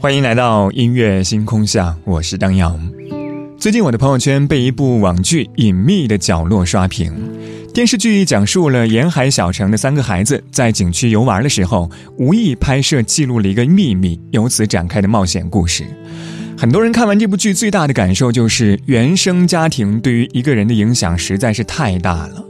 欢迎来到音乐星空下，我是张扬。最近我的朋友圈被一部网剧《隐秘的角落》刷屏。电视剧讲述了沿海小城的三个孩子在景区游玩的时候，无意拍摄记录了一个秘密，由此展开的冒险故事。很多人看完这部剧，最大的感受就是原生家庭对于一个人的影响实在是太大了。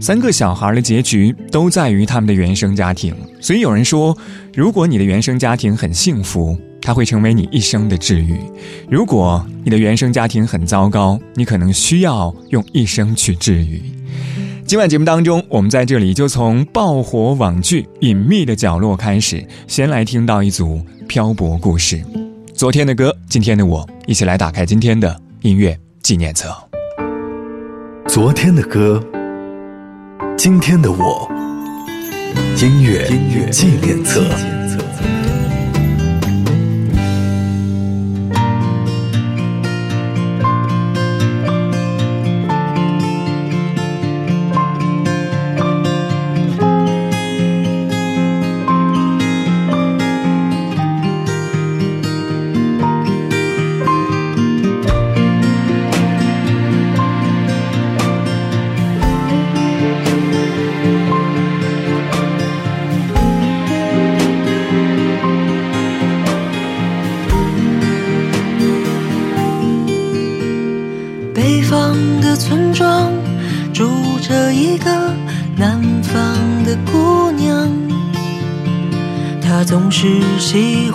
三个小孩的结局都在于他们的原生家庭，所以有人说，如果你的原生家庭很幸福。它会成为你一生的治愈。如果你的原生家庭很糟糕，你可能需要用一生去治愈。今晚节目当中，我们在这里就从爆火网剧《隐秘的角落》开始，先来听到一组漂泊故事。昨天的歌，今天的我，一起来打开今天的音乐纪念册。昨天的歌，今天的我，音乐音乐纪念册。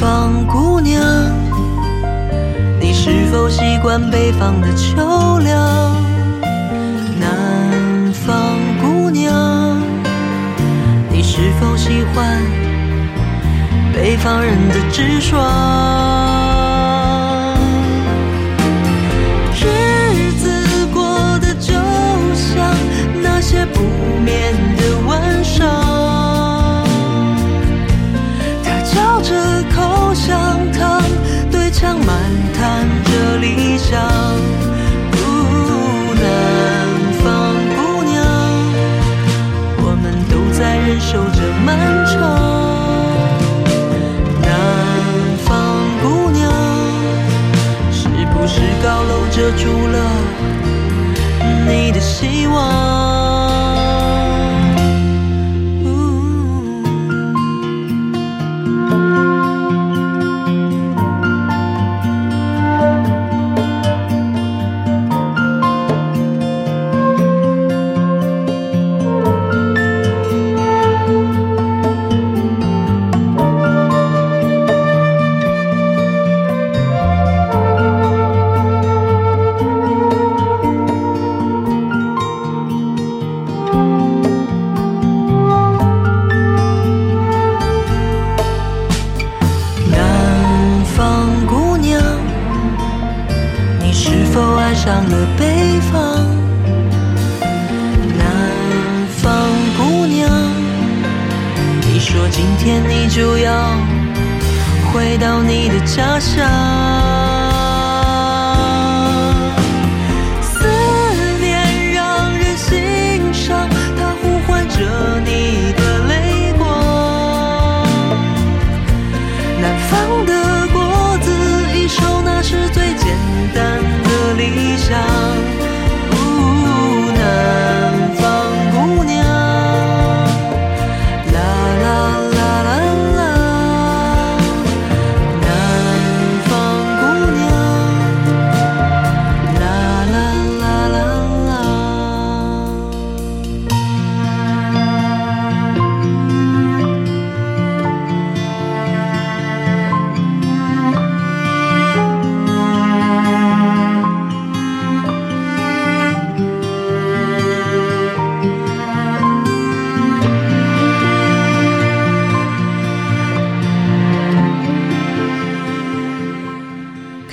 方姑娘，你是否习惯北方的秋凉？南方姑娘，你是否喜欢北方人的直爽？漫谈着理想。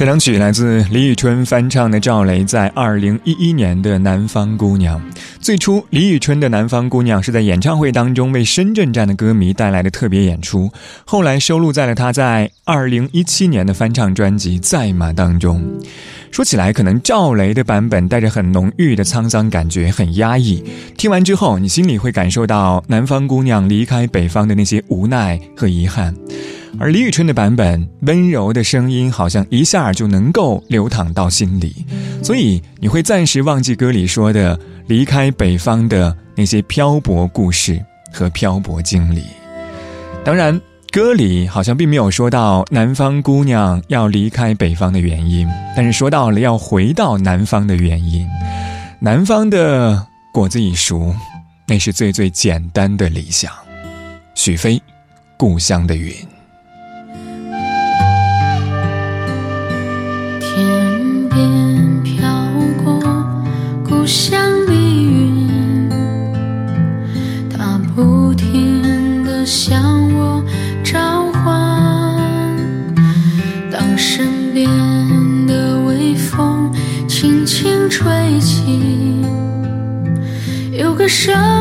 开场曲来自李宇春翻唱的赵雷在二零一一年的《南方姑娘》。最初，李宇春的《南方姑娘》是在演唱会当中为深圳站的歌迷带来的特别演出，后来收录在了他在二零一七年的翻唱专辑《在吗》当中。说起来，可能赵雷的版本带着很浓郁的沧桑感觉，很压抑。听完之后，你心里会感受到南方姑娘离开北方的那些无奈和遗憾。而李宇春的版本，温柔的声音好像一下就能够流淌到心里，所以你会暂时忘记歌里说的离开北方的那些漂泊故事和漂泊经历。当然，歌里好像并没有说到南方姑娘要离开北方的原因，但是说到了要回到南方的原因。南方的果子已熟，那是最最简单的理想。许飞，故乡的云。向我召唤，当身边的微风轻轻吹起。有个声音。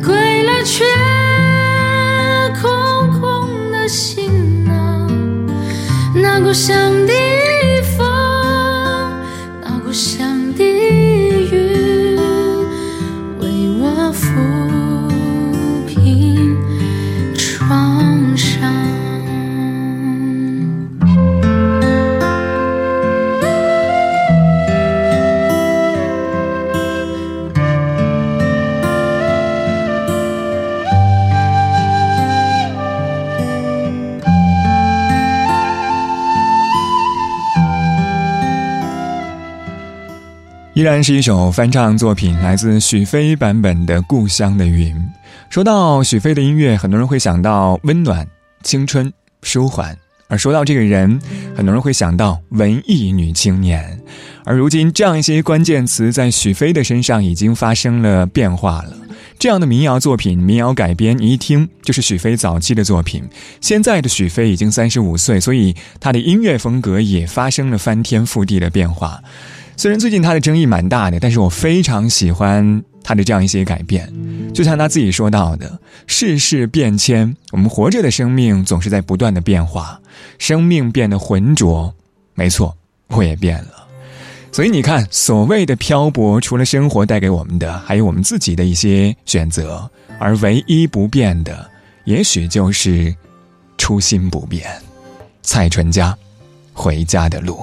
归来却空空的行囊那故乡然是一首翻唱作品，来自许飞版本的《故乡的云》。说到许飞的音乐，很多人会想到温暖、青春、舒缓；而说到这个人，很多人会想到文艺女青年。而如今，这样一些关键词在许飞的身上已经发生了变化了。这样的民谣作品、民谣改编，你一听就是许飞早期的作品。现在的许飞已经三十五岁，所以他的音乐风格也发生了翻天覆地的变化。虽然最近他的争议蛮大的，但是我非常喜欢他的这样一些改变。就像他自己说到的：“世事变迁，我们活着的生命总是在不断的变化，生命变得浑浊。没错，我也变了。所以你看，所谓的漂泊，除了生活带给我们的，还有我们自己的一些选择。而唯一不变的，也许就是初心不变。”蔡淳佳，回家的路。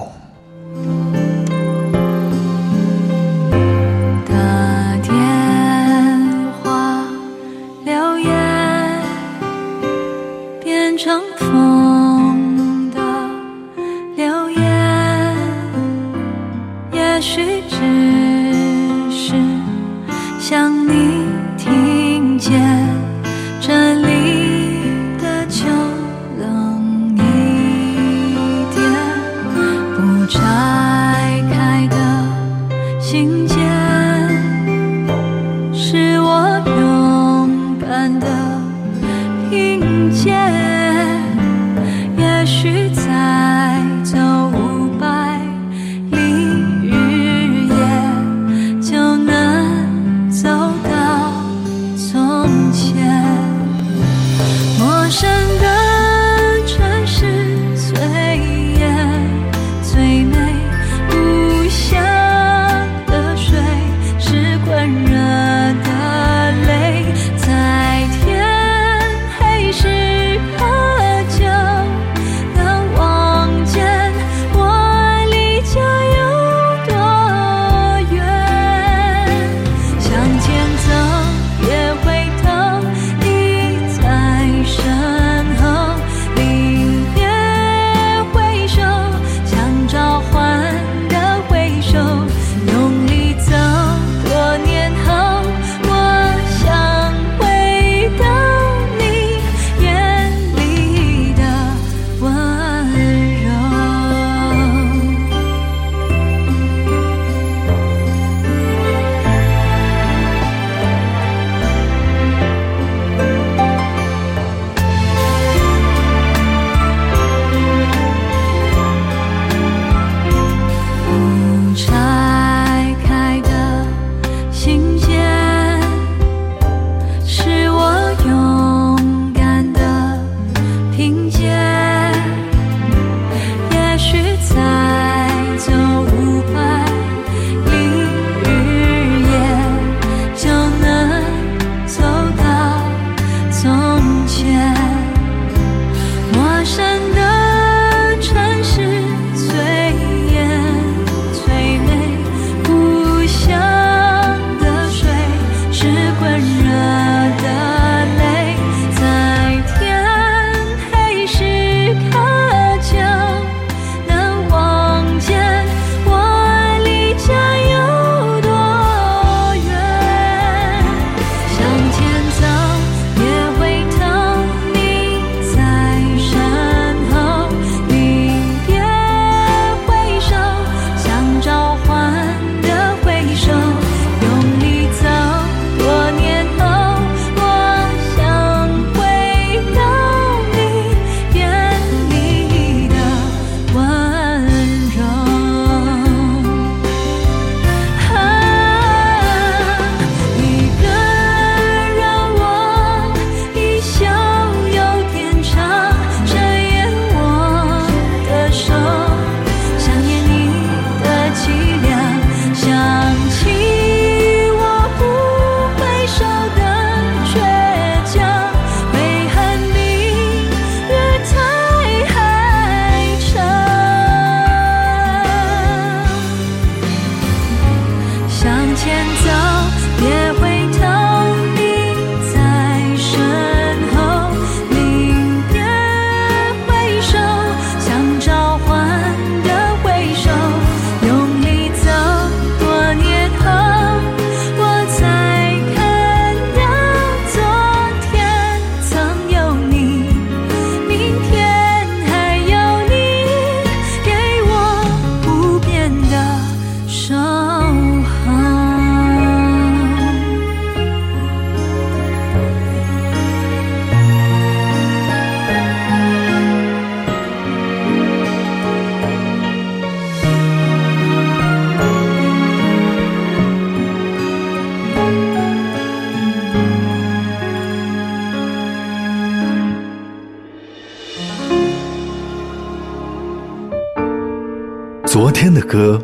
歌，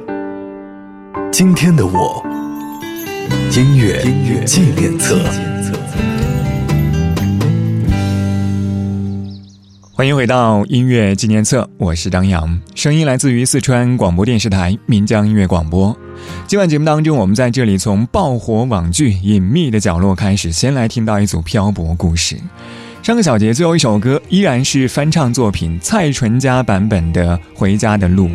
今天的我，音乐纪念册。欢迎回到音乐纪念册，我是张扬，声音来自于四川广播电视台岷江音乐广播。今晚节目当中，我们在这里从爆火网剧《隐秘的角落》开始，先来听到一组漂泊故事。上个小节最后一首歌依然是翻唱作品蔡淳佳版本的《回家的路》，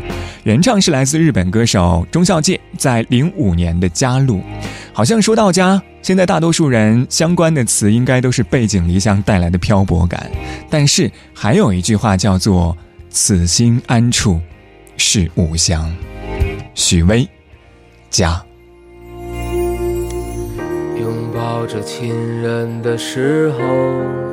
原唱是来自日本歌手中孝介在零五年的《家路》。好像说到家，现在大多数人相关的词应该都是背井离乡带来的漂泊感，但是还有一句话叫做“此心安处是吾乡”。许巍，家。拥抱着亲人的时候。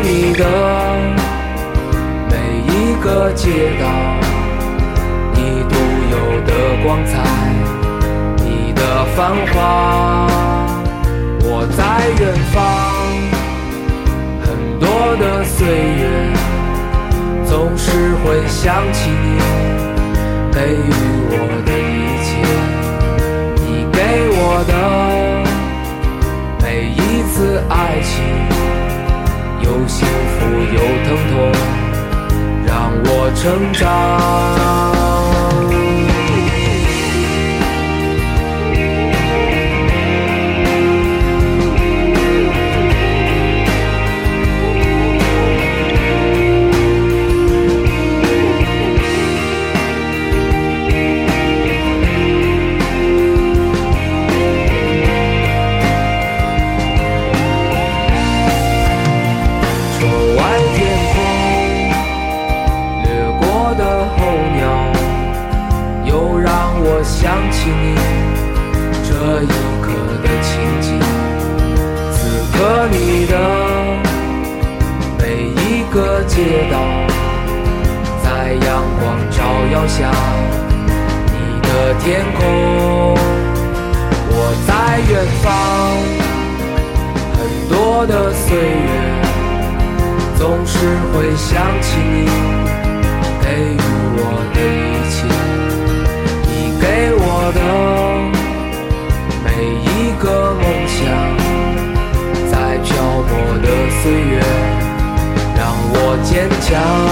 你的每一个街道，你独有的光彩，你的繁华。我在远方，很多的岁月，总是会想起你给予我的一切，你给我的每一次爱情。有幸福有疼痛，让我成长。的岁月总是会想起你给予我的一切你给我的每一个梦想在漂泊的岁月让我坚强。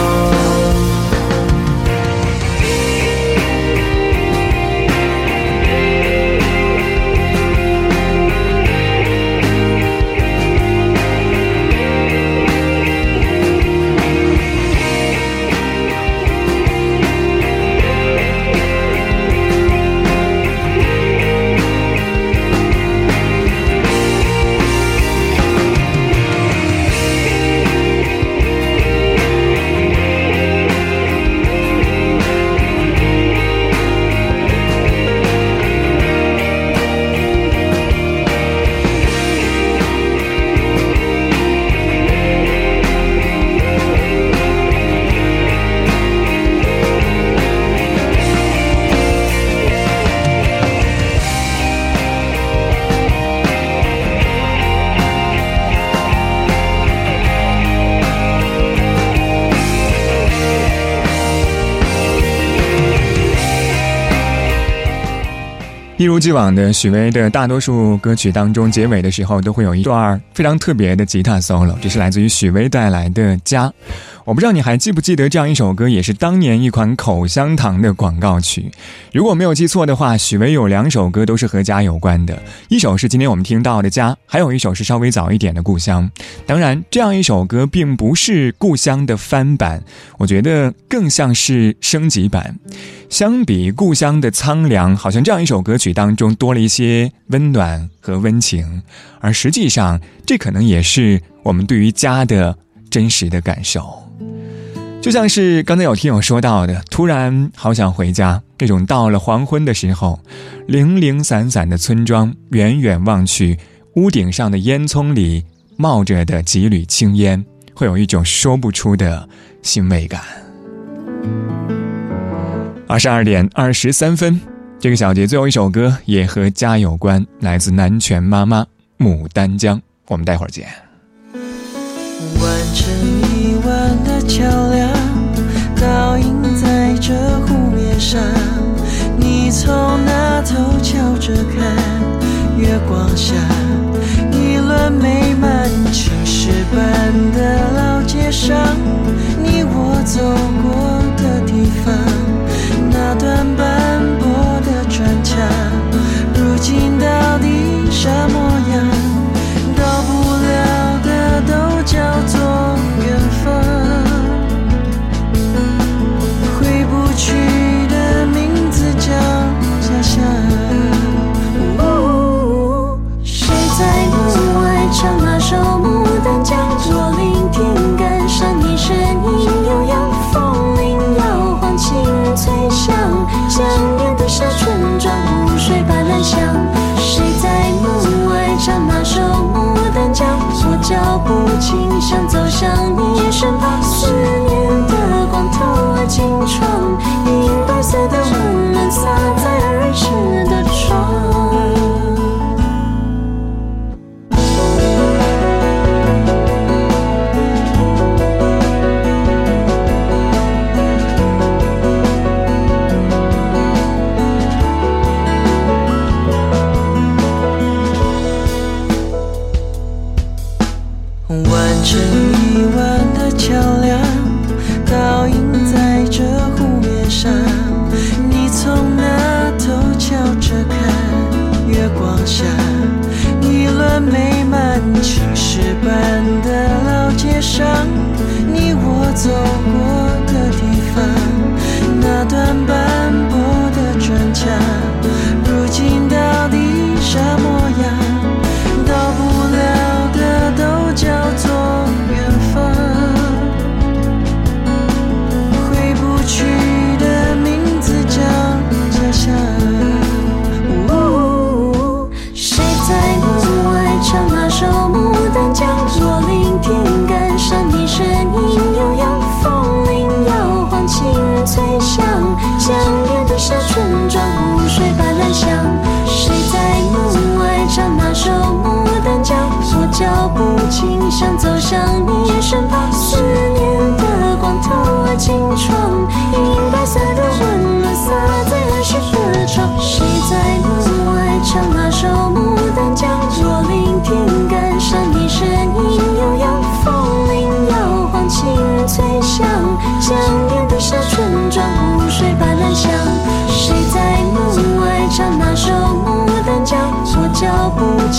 一如既往的，许巍的大多数歌曲当中，结尾的时候都会有一段非常特别的吉他 solo，这是来自于许巍带来的《家》。我不知道你还记不记得这样一首歌，也是当年一款口香糖的广告曲。如果没有记错的话，许巍有两首歌都是和家有关的，一首是今天我们听到的《家》，还有一首是稍微早一点的《故乡》。当然，这样一首歌并不是《故乡》的翻版，我觉得更像是升级版。相比《故乡》的苍凉，好像这样一首歌曲当中多了一些温暖和温情，而实际上，这可能也是我们对于家的真实的感受。就像是刚才有听友说到的，突然好想回家。那种到了黄昏的时候，零零散散的村庄，远远望去，屋顶上的烟囱里冒着的几缕青烟，会有一种说不出的欣慰感。二十二点二十三分，这个小节最后一首歌也和家有关，来自南拳妈妈《牡丹江》，我们待会儿见。完成桥梁，倒映在这湖面上。你从那头瞧着看，月光下，一轮美满青石板的老街上，你我走过的地方，那段斑驳的砖墙，如今到底啥模样？到不了的都叫做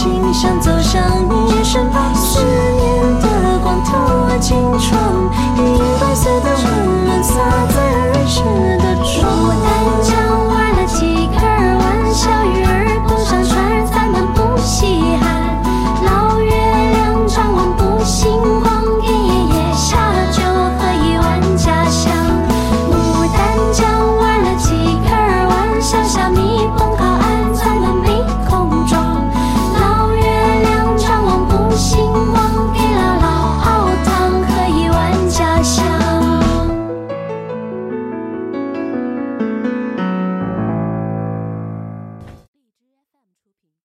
心向《》？走